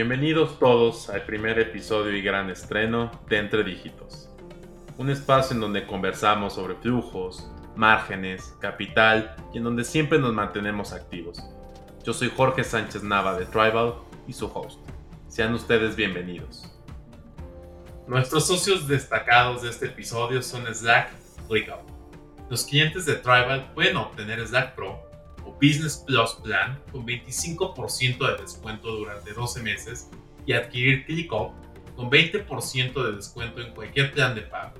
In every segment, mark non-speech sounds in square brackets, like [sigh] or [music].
Bienvenidos todos al primer episodio y gran estreno de Entre Dígitos, un espacio en donde conversamos sobre flujos, márgenes, capital y en donde siempre nos mantenemos activos. Yo soy Jorge Sánchez Nava de Tribal y su host. Sean ustedes bienvenidos. Nuestros socios destacados de este episodio son Slack ClickUp. Los clientes de Tribal pueden obtener Slack Pro Business Plus Plan con 25% de descuento durante 12 meses y adquirir ClickUp con 20% de descuento en cualquier plan de pago.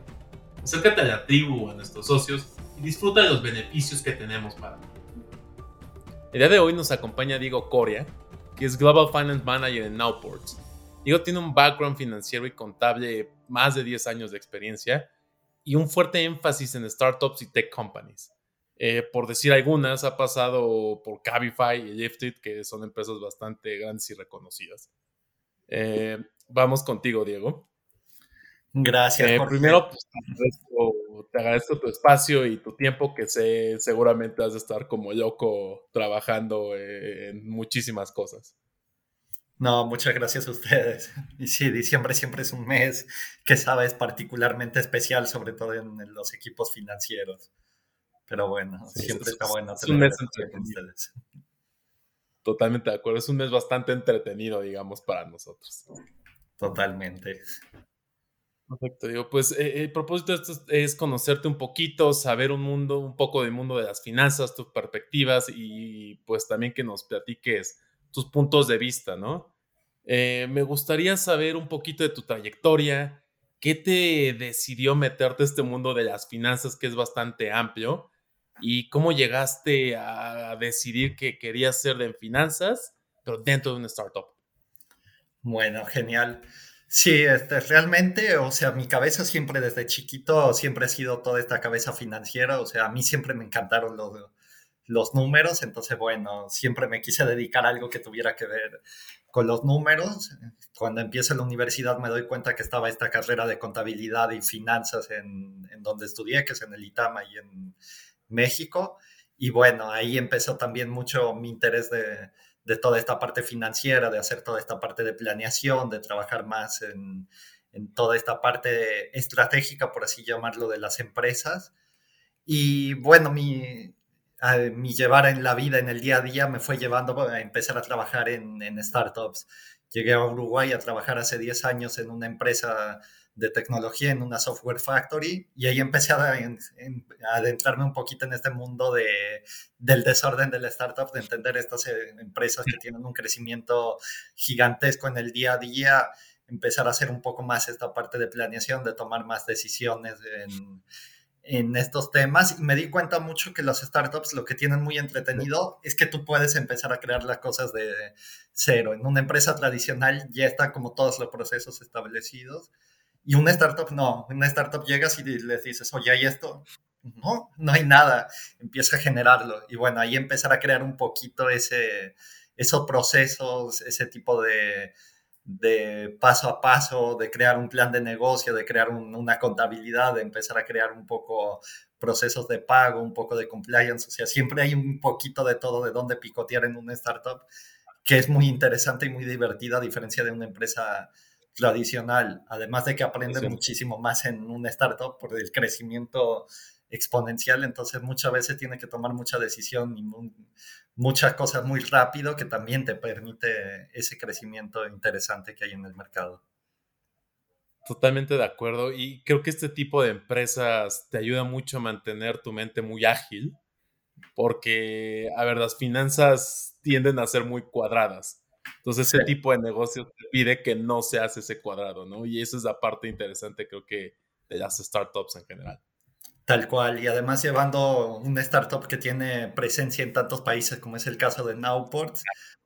Acércate a la tribu o a nuestros socios y disfruta de los beneficios que tenemos para ti. El día de hoy nos acompaña Diego Coria, que es Global Finance Manager en Nowports. Diego tiene un background financiero y contable más de 10 años de experiencia y un fuerte énfasis en startups y tech companies. Eh, por decir algunas, ha pasado por Cabify y Lifted, que son empresas bastante grandes y reconocidas. Eh, vamos contigo, Diego. Gracias. Eh, primero, pues, te, agradezco, tu espacio y tu tiempo, que sé seguramente has de estar como loco trabajando en muchísimas cosas. No, muchas gracias a ustedes. [laughs] Y sí, diciembre siempre es un mes que sabes particularmente especial, sobre todo en los equipos financieros. Pero bueno, siempre está bueno. Es un mes entretenido. Totalmente de acuerdo. Es un mes bastante entretenido, digamos, para nosotros. Totalmente. Perfecto, digo, pues eh, el propósito de esto es conocerte un poquito, saber un mundo, un poco del mundo de las finanzas, tus perspectivas y pues también que nos platiques tus puntos de vista, ¿no? Eh, me gustaría saber un poquito de tu trayectoria, qué te decidió meterte a este mundo de las finanzas que es bastante amplio y cómo llegaste a decidir que querías ser de finanzas, pero dentro de una startup. Bueno, genial. Sí, este, realmente, o sea, mi cabeza siempre desde chiquito, siempre ha sido toda esta cabeza financiera, o sea, a mí siempre me encantaron los, los números, entonces, bueno, siempre me quise dedicar a algo que tuviera que ver con los números. Cuando empiezo la universidad me doy cuenta que estaba esta carrera de contabilidad y finanzas en, en donde estudié, que es en el ITAMA y en, México. Y bueno, ahí empezó también mucho mi interés de, toda esta parte financiera, de hacer toda esta parte de planeación, de trabajar más en, toda esta parte estratégica, por así llamarlo, de las empresas. Y bueno, mi, mi llevar en la vida, en el día a día, me fue llevando a empezar a trabajar en, en startups. Llegué a Uruguay a trabajar hace 10 años en una empresa de tecnología en una software factory y ahí empecé a, adentrarme un poquito en este mundo de, del desorden de la startup, de entender estas eh, empresas que tienen un crecimiento gigantesco en el día a día, empezar a hacer un poco más esta parte de planeación, de tomar más decisiones en, en estos temas y me di cuenta mucho que las startups lo que tienen muy entretenido es que tú puedes empezar a crear las cosas de cero. En una empresa tradicional ya están como todos los procesos establecidos y una startup no, una startup llegas y les dices, oye, ¿hay esto? No, no hay nada. Empieza a generarlo. Y bueno, ahí empezar a crear un poquito ese, esos procesos, ese tipo de, de paso a paso, de crear un plan de negocio, de crear una contabilidad, de empezar a crear un poco procesos de pago, un poco de compliance. O sea, siempre hay un poquito de todo de dónde picotear en una startup, que es muy interesante y muy divertida, a diferencia de una empresa tradicional, además de que aprende muchísimo más en un startup por el crecimiento exponencial, entonces muchas veces tiene que tomar mucha decisión y muchas cosas muy rápido que también te permite ese crecimiento interesante que hay en el mercado. Totalmente de acuerdo y creo que este tipo de empresas te ayuda mucho a mantener tu mente muy ágil porque, a ver, las finanzas tienden a ser muy cuadradas entonces, ese tipo de negocios te pide que no se hace ese cuadrado, ¿no? Y esa es la parte interesante, creo que, de las startups en general. Tal cual, y además llevando una startup que tiene presencia en tantos países como es el caso de Nowport,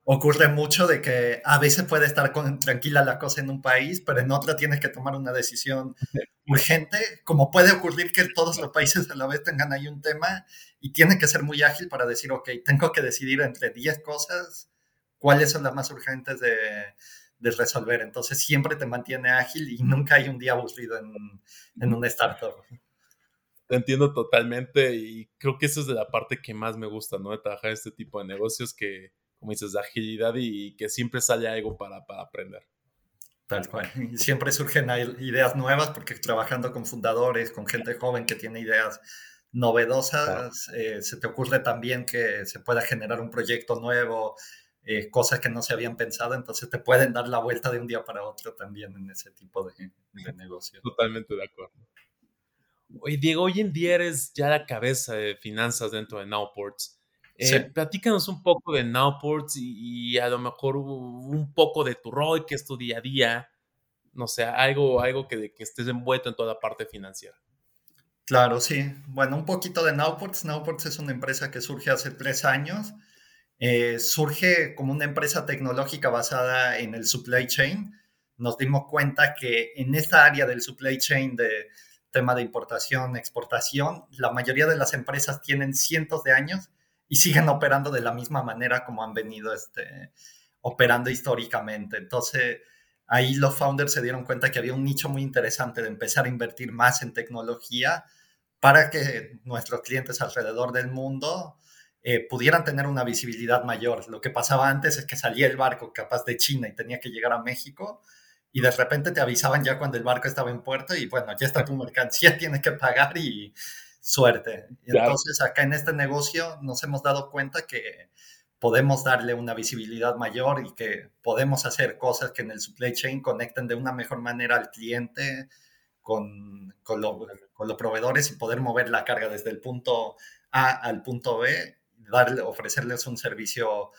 ocurre mucho de que a veces puede estar con, tranquila la cosa en un país, pero en otra tienes que tomar una decisión urgente, como puede ocurrir que todos los países a la vez tengan ahí un tema y tiene que ser muy ágil para decir, ok, tengo que decidir entre 10 cosas cuáles son las más urgentes de, resolver. Entonces siempre te mantiene ágil y nunca hay un día aburrido en, en una startup. Te entiendo totalmente y creo que esa es de la parte que más me gusta, ¿no? De trabajar este tipo de negocios que como dices, de agilidad y que siempre sale algo para, para aprender. Tal cual. Y siempre surgen ideas nuevas porque trabajando con fundadores, con gente joven que tiene ideas novedosas, eh, se te ocurre también que se pueda generar un proyecto nuevo, eh, cosas que no se habían pensado, entonces te pueden dar la vuelta de un día para otro también en ese tipo de, de negocio. Totalmente de acuerdo. Oye, Diego, hoy en día eres ya la cabeza de finanzas dentro de Nowports. Eh, Platícanos un poco de Nowports y, a lo mejor un poco de tu rol, que es tu día a día. No sé, algo, algo que, que estés envuelto en toda la parte financiera. Claro, sí. Bueno, un poquito de Nowports. Nowports es una empresa que surge hace tres años. Eh, surge como una empresa tecnológica basada en el supply chain. Nos dimos cuenta que en esta área del supply chain de tema de importación, exportación, la mayoría de las empresas tienen cientos de años y siguen operando de la misma manera como han venido este, operando históricamente. Entonces, ahí los founders se dieron cuenta que había un nicho muy interesante de empezar a invertir más en tecnología para que nuestros clientes alrededor del mundo eh, pudieran tener una visibilidad mayor. Lo que pasaba antes es que salía el barco capaz de China y tenía que llegar a México y de repente te avisaban ya cuando el barco estaba en puerto y bueno, ya está tu [laughs] mercancía, [laughs] tienes que pagar y suerte. Y entonces acá en este negocio nos hemos dado cuenta que podemos darle una visibilidad mayor y que podemos hacer cosas que en el supply chain conecten de una mejor manera al cliente con, con, con los proveedores y poder mover la carga desde el punto A al punto B, darle, ofrecerles un servicio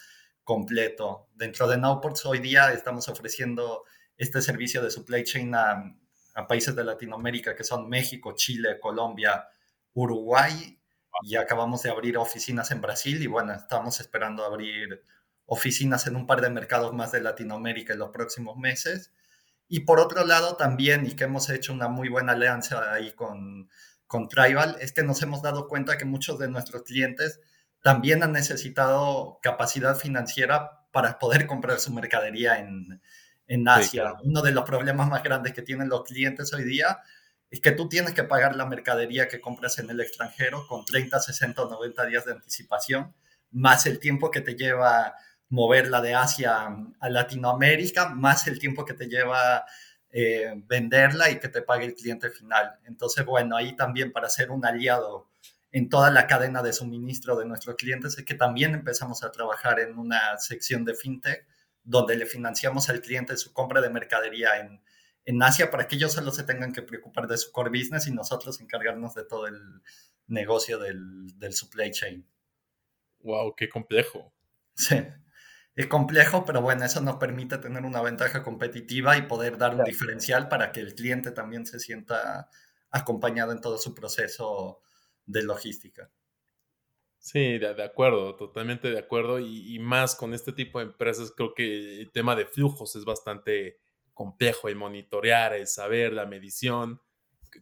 completo. Dentro de Nowports hoy día estamos ofreciendo este servicio de supply chain a, a países de Latinoamérica que son México, Chile, Colombia, Uruguay y acabamos de abrir oficinas en Brasil y bueno, estamos esperando abrir oficinas en un par de mercados más de Latinoamérica en los próximos meses. Y por otro lado también, y que hemos hecho una muy buena alianza ahí con, con Tribal, es que nos hemos dado cuenta que muchos de nuestros clientes también han necesitado capacidad financiera para poder comprar su mercadería en, en Asia. Uno de los problemas más grandes que tienen los clientes hoy día es que tú tienes que pagar la mercadería que compras en el extranjero con 30, 60 o 90 días de anticipación, más el tiempo que te lleva moverla de Asia a Latinoamérica, más el tiempo que te lleva eh, venderla y que te pague el cliente final. Entonces, bueno, ahí también para ser un aliado en toda la cadena de suministro de nuestros clientes es que también empezamos a trabajar en una sección de fintech donde le financiamos al cliente su compra de mercadería en, en Asia para que ellos solo se tengan que preocupar de su core business y nosotros encargarnos de todo el negocio del, del supply chain. Wow, qué complejo. Sí, es complejo, pero bueno, eso nos permite tener una ventaja competitiva y poder dar un diferencial para que el cliente también se sienta acompañado en todo su proceso de logística. Sí, de, acuerdo, totalmente de acuerdo. Y, más con este tipo de empresas, creo que el tema de flujos es bastante complejo, el monitorear, el saber, la medición.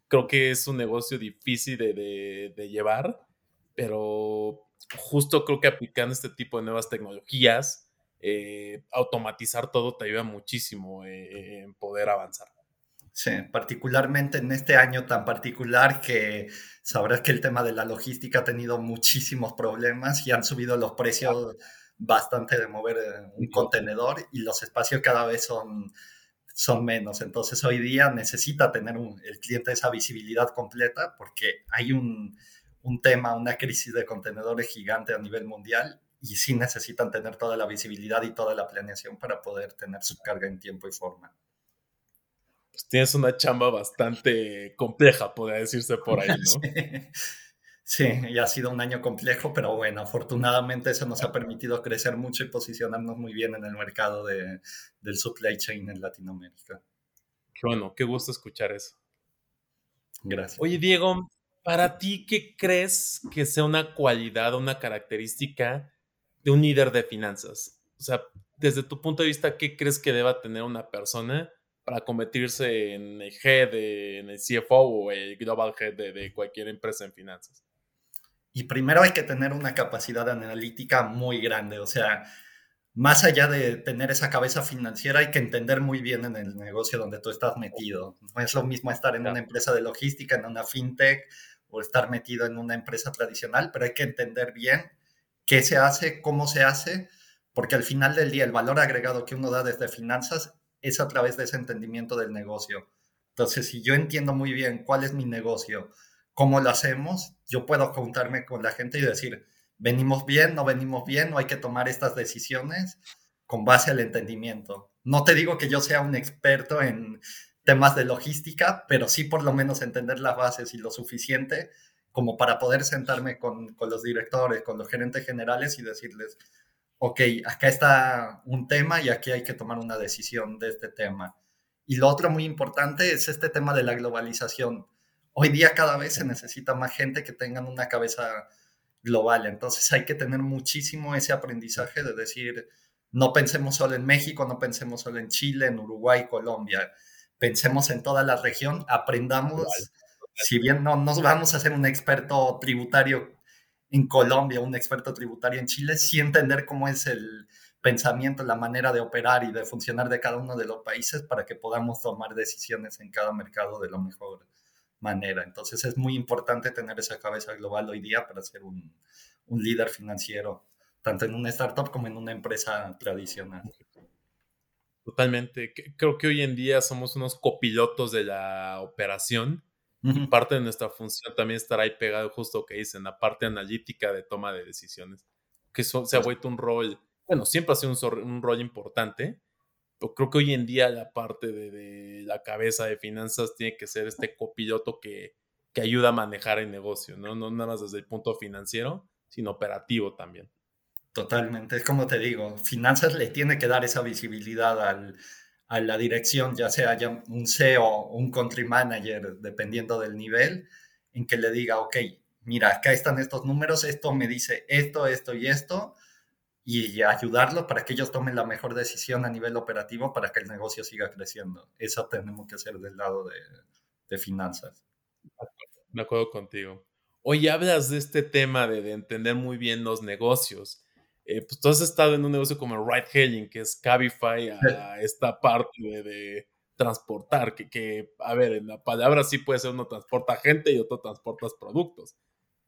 Creo que es un negocio difícil de, llevar, pero justo creo que aplicando este tipo de nuevas tecnologías, eh, automatizar todo te ayuda muchísimo eh, en poder avanzar. Sí, particularmente en este año tan particular que sabrás que el tema de la logística ha tenido muchísimos problemas y han subido los precios bastante de mover eh, un contenedor y los espacios cada vez son son menos. Entonces hoy día necesita tener el cliente esa visibilidad completa porque hay un, tema, una crisis de contenedores gigante a nivel mundial y sí necesitan tener toda la visibilidad y toda la planeación para poder tener su carga en tiempo y forma. Pues tienes una chamba bastante compleja, podría decirse por ahí, ¿no? [laughs] Sí, y ha sido un año complejo, pero bueno, afortunadamente eso nos ha permitido crecer mucho y posicionarnos muy bien en el mercado de, del supply chain en Latinoamérica. Qué bueno, qué gusto escuchar eso. Gracias. Oye, Diego, para ti, ¿qué crees que sea una cualidad, una característica de un líder de finanzas? O sea, desde tu punto de vista, ¿qué crees que deba tener una persona para convertirse en el head, en el CFO o el global head de cualquier empresa en finanzas? Y primero hay que tener una capacidad analítica muy grande, o sea, más allá de tener esa cabeza financiera, hay que entender muy bien en el negocio donde tú estás metido. No es lo mismo estar en una empresa de logística, en una fintech, o estar metido en una empresa tradicional, pero hay que entender bien qué se hace, cómo se hace, porque al final del día el valor agregado que uno da desde finanzas es a través de ese entendimiento del negocio. Entonces, si yo entiendo muy bien cuál es mi negocio, cómo lo hacemos, yo puedo juntarme con la gente y decir, venimos bien, no venimos bien, no hay que tomar estas decisiones con base al entendimiento. No te digo que yo sea un experto en temas de logística, pero sí por lo menos entender las bases y lo suficiente como para poder sentarme con, con los directores, con los gerentes generales y decirles, ok, acá está un tema y aquí hay que tomar una decisión de este tema. Y lo otro muy importante es este tema de la globalización. Hoy día cada vez se necesita más gente que tengan una cabeza global, entonces hay que tener muchísimo ese aprendizaje de decir, no pensemos solo en México, no pensemos solo en Chile, en Uruguay, Colombia, pensemos en toda la región, aprendamos, si bien no nos vamos a ser un experto tributario en Colombia, un experto tributario en Chile, sí entender cómo es el pensamiento, la manera de operar y de funcionar de cada uno de los países para que podamos tomar decisiones en cada mercado de la mejor manera. Entonces es muy importante tener esa cabeza global hoy día para ser un, un líder financiero, tanto en una startup como en una empresa tradicional. Totalmente. Creo que hoy en día somos unos copilotos de la operación. Y parte de nuestra función también estará ahí pegado justo que dicen, la parte analítica de toma de decisiones, que se ha vuelto un rol, bueno, siempre ha sido un, un rol importante, pero creo que hoy en día la parte de, la cabeza de finanzas tiene que ser este copiloto que, que ayuda a manejar el negocio, ¿no? No nada más desde el punto financiero, sino operativo también. Totalmente, es como te digo, finanzas le tiene que dar esa visibilidad al, a la dirección, ya sea un CEO un country manager, dependiendo del nivel, en que le diga, ok, mira, acá están estos números, esto me dice esto, esto y esto, y ayudarlo para que ellos tomen la mejor decisión a nivel operativo para que el negocio siga creciendo. Eso tenemos que hacer del lado de, de finanzas. De acuerdo contigo. Hoy hablas de este tema de entender muy bien los negocios eh, pues tú has estado en un negocio como el ride hailing, que es Cabify, a esta parte de, transportar, que, que, a ver, en la palabra sí puede ser uno transporta gente y otro transportas productos.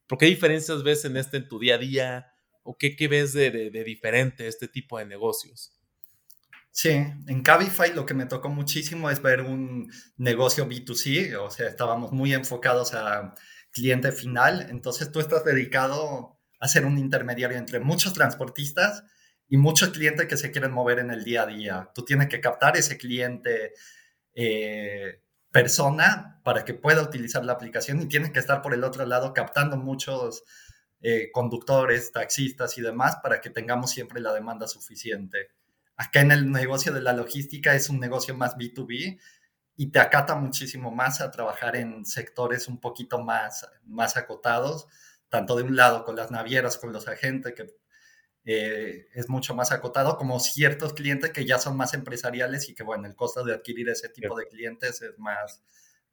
¿Por qué diferencias ves en este en tu día a día? ¿O qué, qué ves de, de, de diferente este tipo de negocios? Sí, en Cabify lo que me tocó muchísimo es ver un negocio B2C, o sea, estábamos muy enfocados a cliente final, entonces tú estás dedicado a ser un intermediario entre muchos transportistas y muchos clientes que se quieren mover en el día a día. Tú tienes que captar ese cliente eh, persona para que pueda utilizar la aplicación y tienes que estar por el otro lado captando muchos eh, conductores, taxistas y demás para que tengamos siempre la demanda suficiente. Acá en el negocio de la logística es un negocio más B2B y te acata muchísimo más a trabajar en sectores un poquito más, más acotados tanto de un lado con las navieras, con los agentes, que eh, es mucho más acotado, como ciertos clientes que ya son más empresariales y que, bueno, el costo de adquirir ese tipo de clientes es más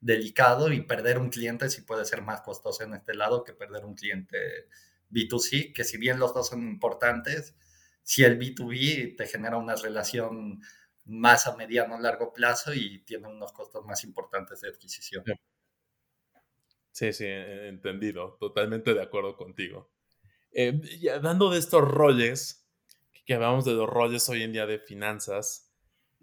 delicado y perder un cliente sí puede ser más costoso en este lado que perder un cliente B2C, que si bien los dos son importantes, si el B2B te genera una relación más a mediano o largo plazo y tiene unos costos más importantes de adquisición. Sí, sí, e, entendido. Totalmente de acuerdo contigo. Eh, ya dando de estos roles, que hablamos de los roles hoy en día de finanzas,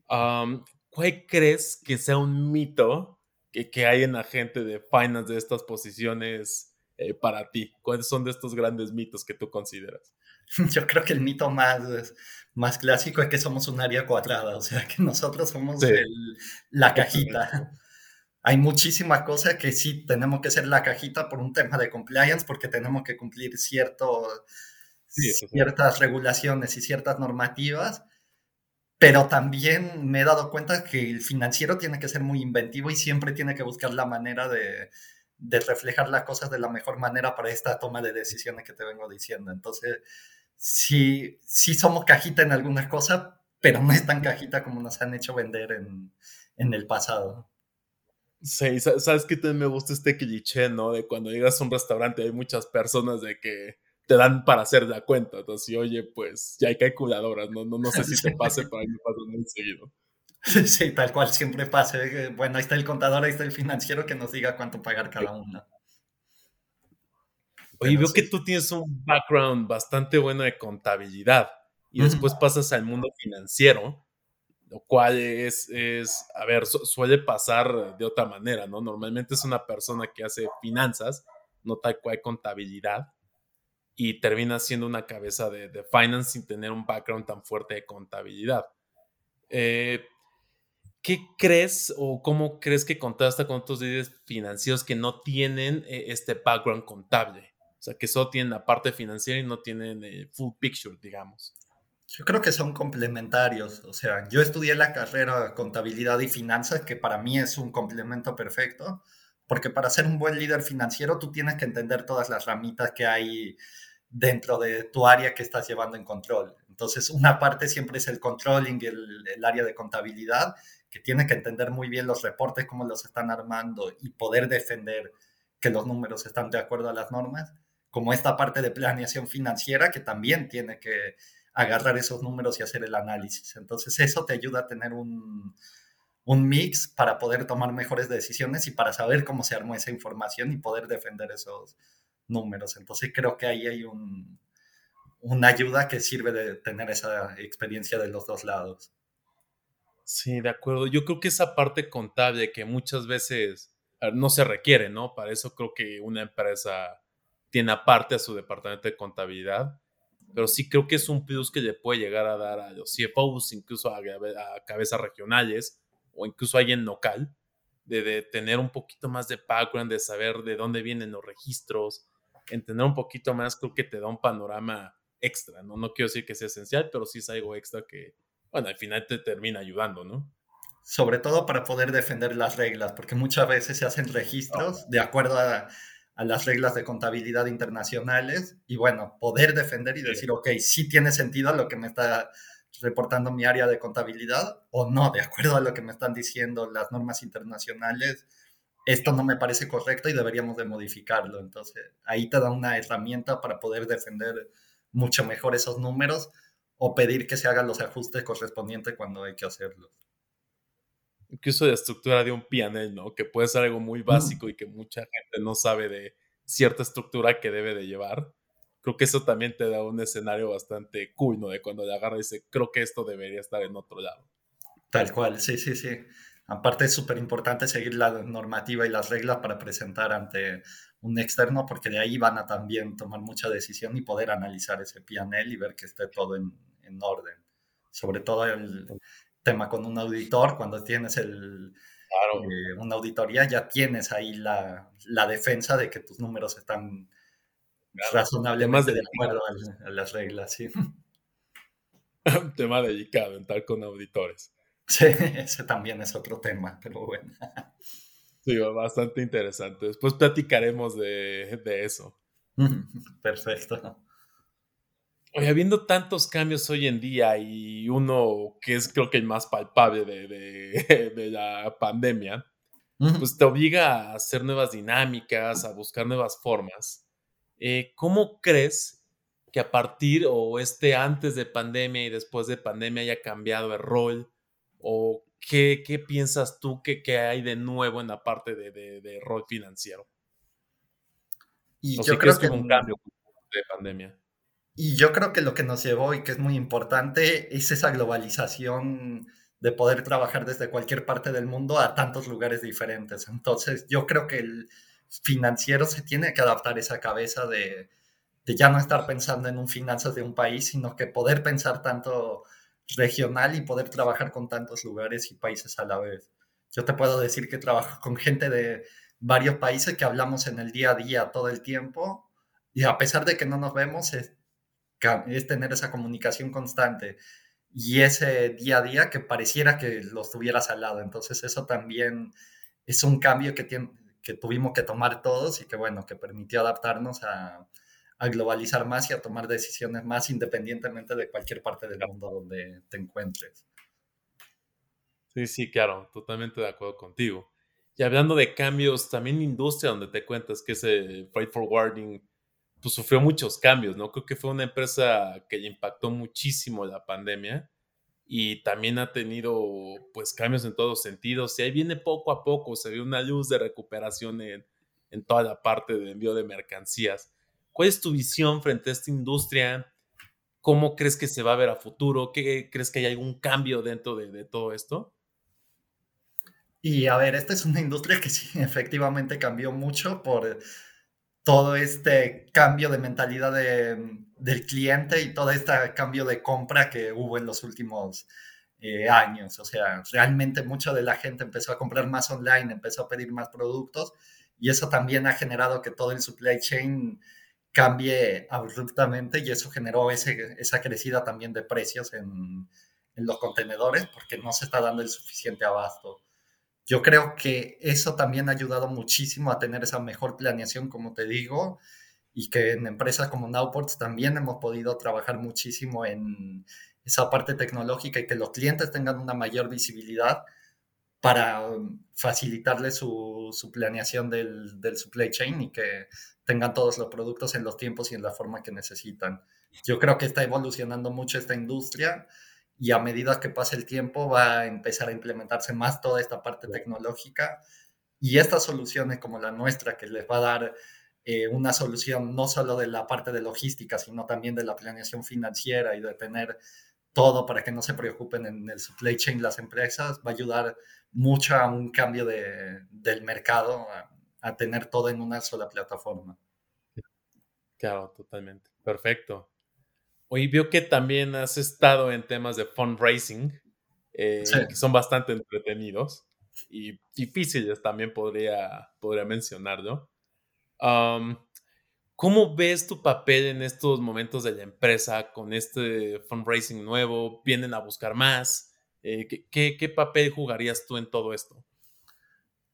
¿cuál crees que sea un mito que, que, hay en la gente de finance de estas posiciones eh, para ti? ¿Cuáles son de estos grandes mitos que tú consideras? [laughs] Yo creo que el mito más, más clásico es que somos un área cuadrada, o sea, que nosotros somos el, la cajita hay muchísimas cosas que sí tenemos que hacer la cajita por un tema de compliance, porque tenemos que cumplir cierto, ciertas regulaciones y ciertas normativas, pero también me he dado cuenta que el financiero tiene que ser muy inventivo y siempre tiene que buscar la manera de, de reflejar las cosas de la mejor manera para esta toma de decisiones que te vengo diciendo. Entonces, sí, sí somos cajita en algunas cosas, pero no es tan cajita como nos han hecho vender en, en el pasado. Sí, sabes que también me gusta este cliché, ¿no? De cuando llegas a un restaurante hay muchas personas de que te dan para hacer la cuenta. Entonces, oye, pues ya hay calculadoras, ¿no? No, no sé si te [laughs] pase, pero a mí me pasa muy seguido. Sí, tal cual siempre pasa. Bueno, ahí está el contador, ahí está el financiero que nos diga cuánto pagar cada uno. Oye, veo que tú tienes un background bastante bueno de contabilidad. y después pasas al mundo financiero, lo cual es, es a ver, suele pasar de otra manera, ¿no? Normalmente es una persona que hace finanzas, no tal cual contabilidad, y termina siendo una cabeza de, de finance sin tener un background tan fuerte de contabilidad. Eh, ¿Qué crees o cómo crees que contrasta con otros líderes financieros que no tienen eh, este background contable? O sea, que solo tienen la parte financiera y no tienen el full picture, digamos. Yo creo que son complementarios. O sea, yo estudié la carrera contabilidad y finanzas, que para mí es un complemento perfecto, porque para ser un buen líder financiero tú tienes que entender todas las ramitas que hay dentro de tu área que estás llevando en control. Entonces, una parte siempre es el controlling, el, el área de contabilidad, que tiene que entender muy bien los reportes, cómo los están armando y poder defender que los números están de acuerdo a las normas, como esta parte de planeación financiera que también tiene que agarrar esos números y hacer el análisis. Entonces eso te ayuda a tener un, un mix para poder tomar mejores decisiones y para saber cómo se armó esa información y poder defender esos números. Entonces creo que ahí hay un, una ayuda que sirve de tener esa experiencia de los dos lados. Sí, de acuerdo. Yo creo que esa parte contable que muchas veces no se requiere, ¿no? Para eso creo que una empresa tiene aparte a su departamento de contabilidad, pero sí creo que es un plus que le puede llegar a dar a los CFOs, incluso a, cabezas regionales o incluso a alguien local, de, de, tener un poquito más de background, de saber de dónde vienen los registros, entender un poquito más, creo que te da un panorama extra, ¿no? No quiero decir que sea esencial, pero sí es algo extra que, bueno, al final te termina ayudando, ¿no? Sobre todo para poder defender las reglas, porque muchas veces se hacen registros de acuerdo a, las reglas de contabilidad internacionales y bueno, poder defender y decir, ok, sí tiene sentido lo que me está reportando mi área de contabilidad o no, de acuerdo a lo que me están diciendo las normas internacionales, esto no me parece correcto y deberíamos de modificarlo. Entonces, ahí te da una herramienta para poder defender mucho mejor esos números o pedir que se hagan los ajustes correspondientes cuando hay que hacerlos. Incluso la estructura de un pianel, ¿no? Que puede ser algo muy básico y que mucha gente no sabe de cierta estructura que debe de llevar. Creo que eso también te da un escenario bastante cool, ¿no? De cuando le agarra y dice, creo que esto debería estar en otro lado. Tal cual, sí, sí, sí. Aparte es súper importante seguir la normativa y las reglas para presentar ante un externo, porque de ahí van a también tomar mucha decisión y poder analizar ese PNL y ver que esté todo en, en orden. Sobre todo el tema con un auditor, cuando tienes el, eh, una auditoría, ya tienes ahí la, la, defensa de que tus números están razonablemente de acuerdo a, las reglas. ¿sí? Un [laughs] tema delicado, entrar con auditores. Sí, [laughs] ese también es otro tema, pero bueno. Sí, bastante interesante. Después platicaremos de, de eso. [laughs] Perfecto. Oye, habiendo tantos cambios hoy en día y uno que es creo que el más palpable de, de, [laughs] la pandemia, pues te obliga a hacer nuevas dinámicas, a buscar nuevas formas. Eh, ¿Cómo crees que a partir o este antes de pandemia y después de pandemia haya cambiado el rol? ¿O qué, qué piensas tú que, que, hay de nuevo en la parte de, de rol financiero? Y yo creo que, hubo un cambio de pandemia. Y yo creo que lo que nos llevó y que es muy importante es esa globalización de poder trabajar desde cualquier parte del mundo a tantos lugares diferentes. Entonces, yo creo que el financiero se tiene que adaptar esa cabeza de, de ya no estar pensando en un finanzas de un país, sino que poder pensar tanto regional y poder trabajar con tantos lugares y países a la vez. Yo te puedo decir que trabajo con gente de varios países que hablamos en el día a día todo el tiempo y a pesar de que no nos vemos, es tener esa comunicación constante y ese día a día que pareciera que los tuvieras al lado. Entonces eso también es un cambio que, que tuvimos que tomar todos y que bueno, que permitió adaptarnos a, a, globalizar más y a tomar decisiones más independientemente de cualquier parte del mundo donde te encuentres. Sí, sí, claro, totalmente de acuerdo contigo. Y hablando de cambios, también industria donde te cuentas que ese freight forwarding pues sufrió muchos cambios, ¿no? Creo que fue una empresa que le impactó muchísimo la pandemia y también ha tenido pues cambios en todos sentidos y ahí viene poco a poco, se ve una luz de recuperación en, en toda la parte de envío de mercancías. ¿Cuál es tu visión frente a esta industria? ¿Cómo crees que se va a ver a futuro? ¿Qué crees que hay algún cambio dentro de, todo esto? Y a ver, esta es una industria que sí, [laughs] efectivamente cambió mucho por todo este cambio de mentalidad del cliente y todo este cambio de compra que hubo en los últimos eh, años. O sea, realmente mucha de la gente empezó a comprar más online, empezó a pedir más productos y eso también ha generado que todo el supply chain cambie abruptamente y eso generó esa crecida también de precios en, los contenedores porque no se está dando el suficiente abasto. Yo creo que eso también ha ayudado muchísimo a tener esa mejor planeación, como te digo, y que en empresas como Nowports también hemos podido trabajar muchísimo en esa parte tecnológica y que los clientes tengan una mayor visibilidad para facilitarle su, su planeación del, del, supply chain y que tengan todos los productos en los tiempos y en la forma que necesitan. Yo creo que está evolucionando mucho esta industria y a medida que pase el tiempo va a empezar a implementarse más toda esta parte tecnológica y estas soluciones como la nuestra que les va a dar eh, una solución no solo de la parte de logística, sino también de la planeación financiera y de tener todo para que no se preocupen en el supply chain las empresas, va a ayudar mucho a un cambio de, del mercado, a tener todo en una sola plataforma. Claro, totalmente. Perfecto. Hoy veo que también has estado en temas de fundraising, eh, que son bastante entretenidos y difíciles también podría, podría mencionarlo. ¿Cómo ves tu papel en estos momentos de la empresa con este fundraising nuevo? ¿Vienen a buscar más? Eh, ¿qué, qué papel jugarías tú en todo esto?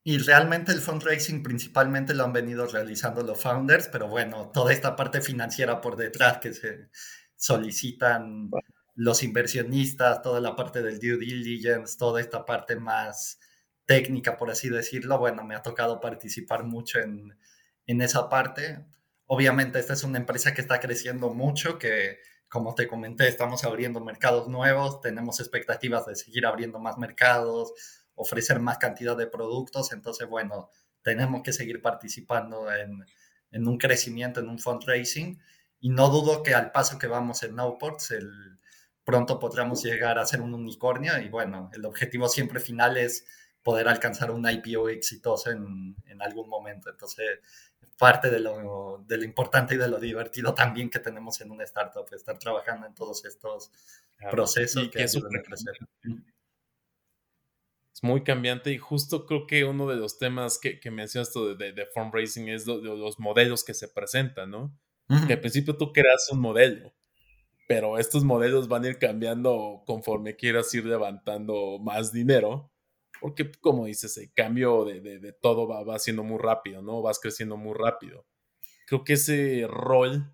Y realmente el fundraising principalmente lo han venido realizando los founders, pero bueno, toda esta parte financiera por detrás que se solicitan los inversionistas, toda la parte del due diligence, toda esta parte más técnica, por así decirlo, bueno, me ha tocado participar mucho en, en esa parte. Obviamente esta es una empresa que está creciendo mucho, que como te comenté, estamos abriendo mercados nuevos, tenemos expectativas de seguir abriendo más mercados, ofrecer más cantidad de productos. Entonces, bueno, tenemos que seguir participando en, en un crecimiento, en un fundraising. Y no dudo que al paso que vamos en Nowports, el, pronto podremos llegar a ser un unicornio. Y bueno, el objetivo siempre final es poder alcanzar un IPO exitoso en, en algún momento. Entonces, parte de lo, de lo, importante y de lo divertido también que tenemos en una startup, estar trabajando en todos estos procesos que, ayudan a crecer es muy cambiante y justo creo que uno de los temas que, que mencionas de, de, fundraising es los modelos que se presentan, ¿no? Que al principio tú creas un modelo, pero estos modelos van a ir cambiando conforme quieras ir levantando más dinero, porque como dices, el cambio de, de todo va, va siendo muy rápido, ¿no? Vas creciendo muy rápido. Creo que ese rol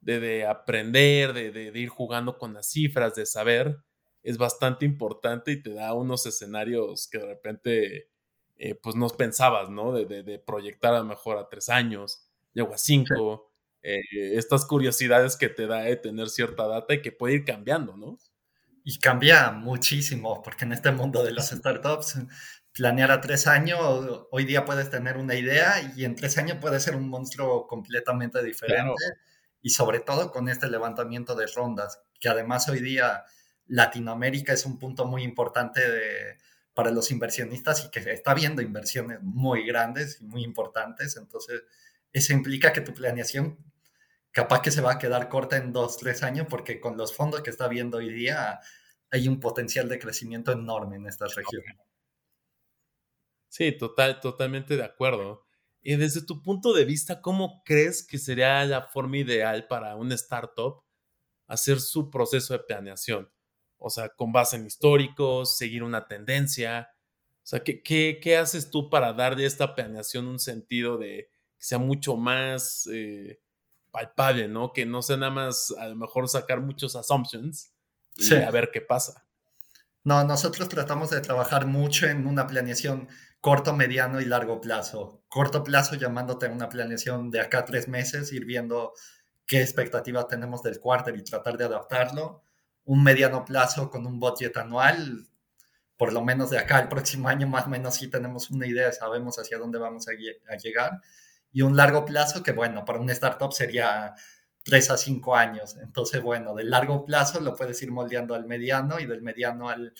de, aprender, de ir jugando con las cifras, de saber, es bastante importante y te da unos escenarios que de repente eh, pues no pensabas, ¿no? De, proyectar a lo mejor a tres años, luego a cinco, eh, estas curiosidades que te da de tener cierta data y que puede ir cambiando, ¿no? Y cambia muchísimo, porque en este mundo de las startups, planear a tres años, hoy día puedes tener una idea y en tres años puede ser un monstruo completamente diferente. Y sobre todo con este levantamiento de rondas, que además hoy día Latinoamérica es un punto muy importante para los inversionistas y que está viendo inversiones muy grandes y muy importantes. Entonces, eso implica que tu planeación capaz que se va a quedar corta en dos, tres años porque con los fondos que está viendo hoy día hay un potencial de crecimiento enorme en esta región. Sí, total, totalmente de acuerdo. Y desde tu punto de vista, ¿cómo crees que sería la forma ideal para un startup hacer su proceso de planeación? O sea, con base en históricos, seguir una tendencia. O sea, ¿qué, qué, haces tú para darle a esta planeación un sentido de que sea mucho más eh, palpable, ¿no? Que no sea nada más a lo mejor sacar muchos assumptions y a ver qué pasa. No, nosotros tratamos de trabajar mucho en una planeación corto, mediano y largo plazo. Corto plazo llamándote a una planeación de acá a tres meses, ir viendo qué expectativas tenemos del quarter y tratar de adaptarlo un mediano plazo con un budget anual, por lo menos de acá al próximo año más o menos sí tenemos una idea, sabemos hacia dónde vamos a, llegar. Y un largo plazo que, bueno, para una startup sería tres a cinco años. Entonces, bueno, del largo plazo lo puedes ir moldeando al mediano y del mediano al,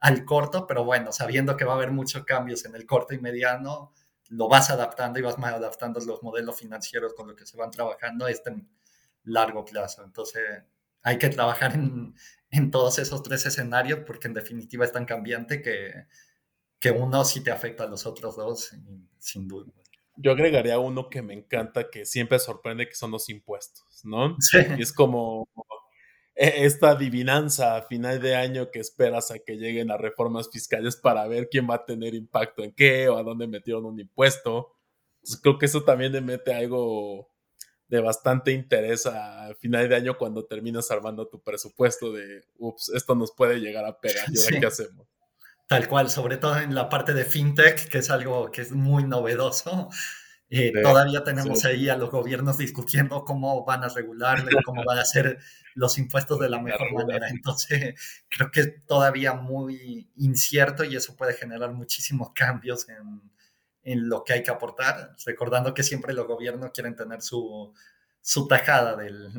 al corto, pero bueno, sabiendo que va a haber muchos cambios en el corto y mediano, lo vas adaptando y vas adaptando los modelos financieros con los que se van trabajando a este largo plazo. Entonces, hay que trabajar en, en todos esos tres escenarios porque en definitiva es tan cambiante que, que uno sí te afecta a los otros dos, sin duda. Yo agregaría uno que me encanta, que siempre sorprende, que son los impuestos, ¿no? Sí. Y es como e, esta adivinanza a final de año que esperas a que lleguen las reformas fiscales para ver quién va a tener impacto en qué o a dónde metieron un impuesto. creo que eso también le mete algo de bastante interés a final de año cuando terminas armando tu presupuesto de, ups, esto nos puede llegar a pegar, ¿y ahora qué hacemos? Tal cual, sobre todo en la parte de fintech, que es algo que es muy novedoso. Eh, todavía tenemos ahí a los gobiernos discutiendo cómo van a regularle, cómo van a hacer los impuestos de la [laughs] mejor manera. Entonces, creo que es todavía muy incierto y eso puede generar muchísimos cambios en, en lo que hay que aportar, recordando que siempre los gobiernos quieren tener su, su tajada del,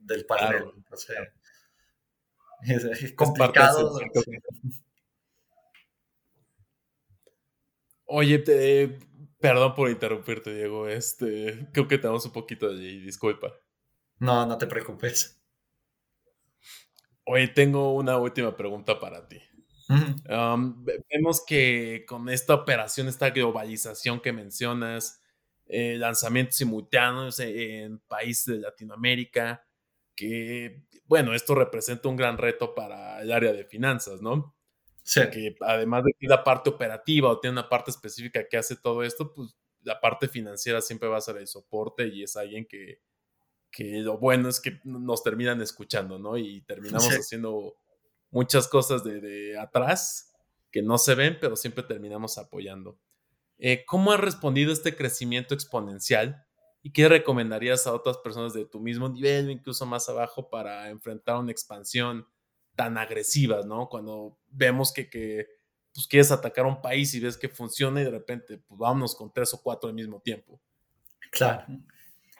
del pastel. Entonces, es, complicado. Oye, te, Perdón por interrumpirte, Diego. Este, creo que tenemos un poquito de disculpa. No, no te preocupes. Oye, tengo una última pregunta para ti. Um, vemos que con esta operación, esta globalización que mencionas, eh, lanzamientos simultáneos en países de Latinoamérica, que, bueno, esto representa un gran reto para el área de finanzas, ¿no? Que además de que la parte operativa o tiene una parte específica que hace todo esto, pues la parte financiera siempre va a ser el soporte y es alguien que, que lo bueno es que nos terminan escuchando, ¿no? Y terminamos haciendo muchas cosas de, atrás que no se ven, pero siempre terminamos apoyando. Eh, ¿Cómo has respondido a este crecimiento exponencial? ¿Y qué recomendarías a otras personas de tu mismo nivel, incluso más abajo, para enfrentar una expansión tan agresivas, ¿no? Cuando vemos que, que pues, quieres atacar un país y ves que funciona y de repente, pues vámonos con tres o cuatro al mismo tiempo. Claro.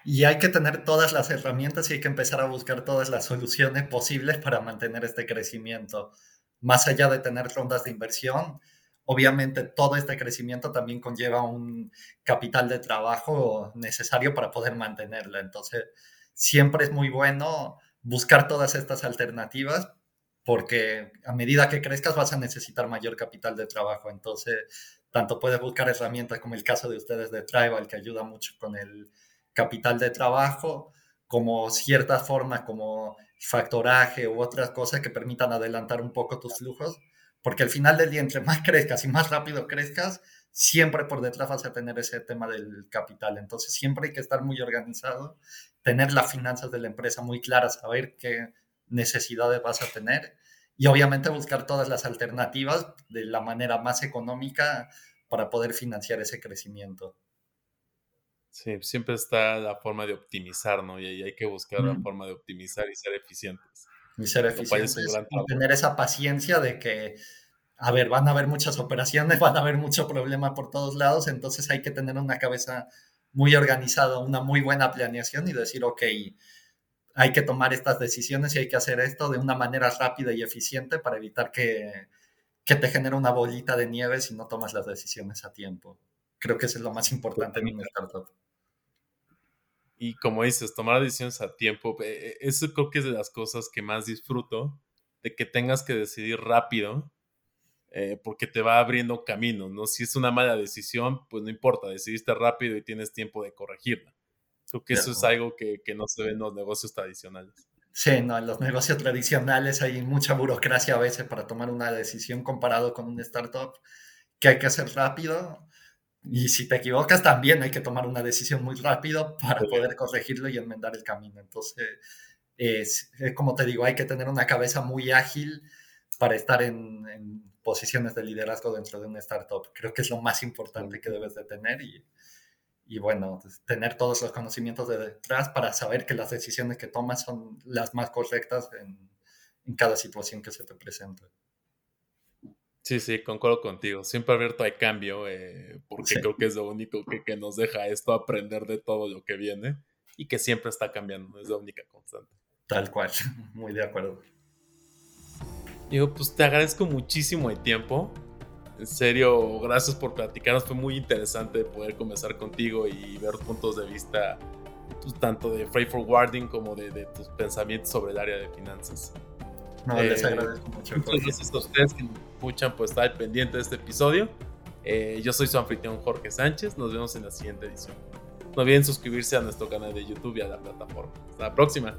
Y hay que tener todas las herramientas y hay que empezar a buscar todas las soluciones posibles para mantener este crecimiento. Más allá de tener rondas de inversión, obviamente todo este crecimiento también conlleva un capital de trabajo necesario para poder mantenerla. Entonces, siempre es muy bueno buscar todas estas alternativas porque a medida que crezcas vas a necesitar mayor capital de trabajo. Entonces, tanto puedes buscar herramientas como el caso de ustedes de Tribal, que ayuda mucho con el capital de trabajo, como ciertas formas como factoraje u otras cosas que permitan adelantar un poco tus flujos, porque al final del día, entre más [laughs] crezcas y más rápido crezcas, siempre por detrás vas a tener ese tema del capital. Entonces, siempre hay que estar muy organizado, tener las finanzas de la empresa muy claras, saber qué necesidades vas a tener y obviamente buscar todas las alternativas de la manera más económica para poder financiar ese crecimiento. Sí, siempre está la forma de optimizar, ¿no? Y ahí hay que buscar la forma de optimizar y ser eficientes. Y ser eficientes. Y tener esa paciencia de que, a ver, van a haber muchas operaciones, [laughs] van a haber mucho problema por todos lados, entonces hay que tener una cabeza muy organizada, una muy buena planeación y decir, ok, hay que tomar estas decisiones y hay que hacer esto de una manera rápida y eficiente para evitar que, te genere una bolita de nieve si no tomas las decisiones a tiempo. Creo que eso es lo más importante en un startup. Y como dices, tomar decisiones a tiempo, eh, eh, eso creo que es de las cosas que más disfruto, de que tengas que decidir rápido, eh, porque te va abriendo caminos, ¿no? Si es una mala decisión, pues no importa, decidiste rápido y tienes tiempo de corregirla. Creo que eso es algo que, no se ve en los negocios tradicionales. Sí, no, en los negocios tradicionales hay mucha burocracia a veces para tomar una decisión comparado con un startup que hay que hacer rápido. Y si te equivocas, también hay que tomar una decisión muy rápido para poder corregirlo y enmendar el camino. Entonces, es, como te digo, hay que tener una cabeza muy ágil para estar en, en, posiciones de liderazgo dentro de una startup. Creo que es lo más importante que debes de tener y, y bueno, pues, tener todos los conocimientos de detrás para saber que las decisiones que tomas son las más correctas en, en cada situación que se te presenta. Sí, sí, concuerdo contigo. Siempre abierto al cambio, eh, porque creo que es lo único que, que, nos deja esto, aprender de todo lo que viene. y que siempre está cambiando, es la única constante. Tal cual, [laughs] muy de acuerdo. Digo, pues te agradezco muchísimo el tiempo. En serio, gracias por platicarnos. Fue muy interesante poder conversar contigo y ver puntos de vista pues, tanto de freight forwarding como de, tus pensamientos sobre el área de finanzas. No, les eh, agradezco mucho. Muchas gracias a ustedes que escuchan por estar pendiente de este episodio. Eh, yo soy su anfitrión Jorge Sánchez. Nos vemos en la siguiente edición. No olviden suscribirse a nuestro canal de YouTube y a la plataforma. Hasta la próxima.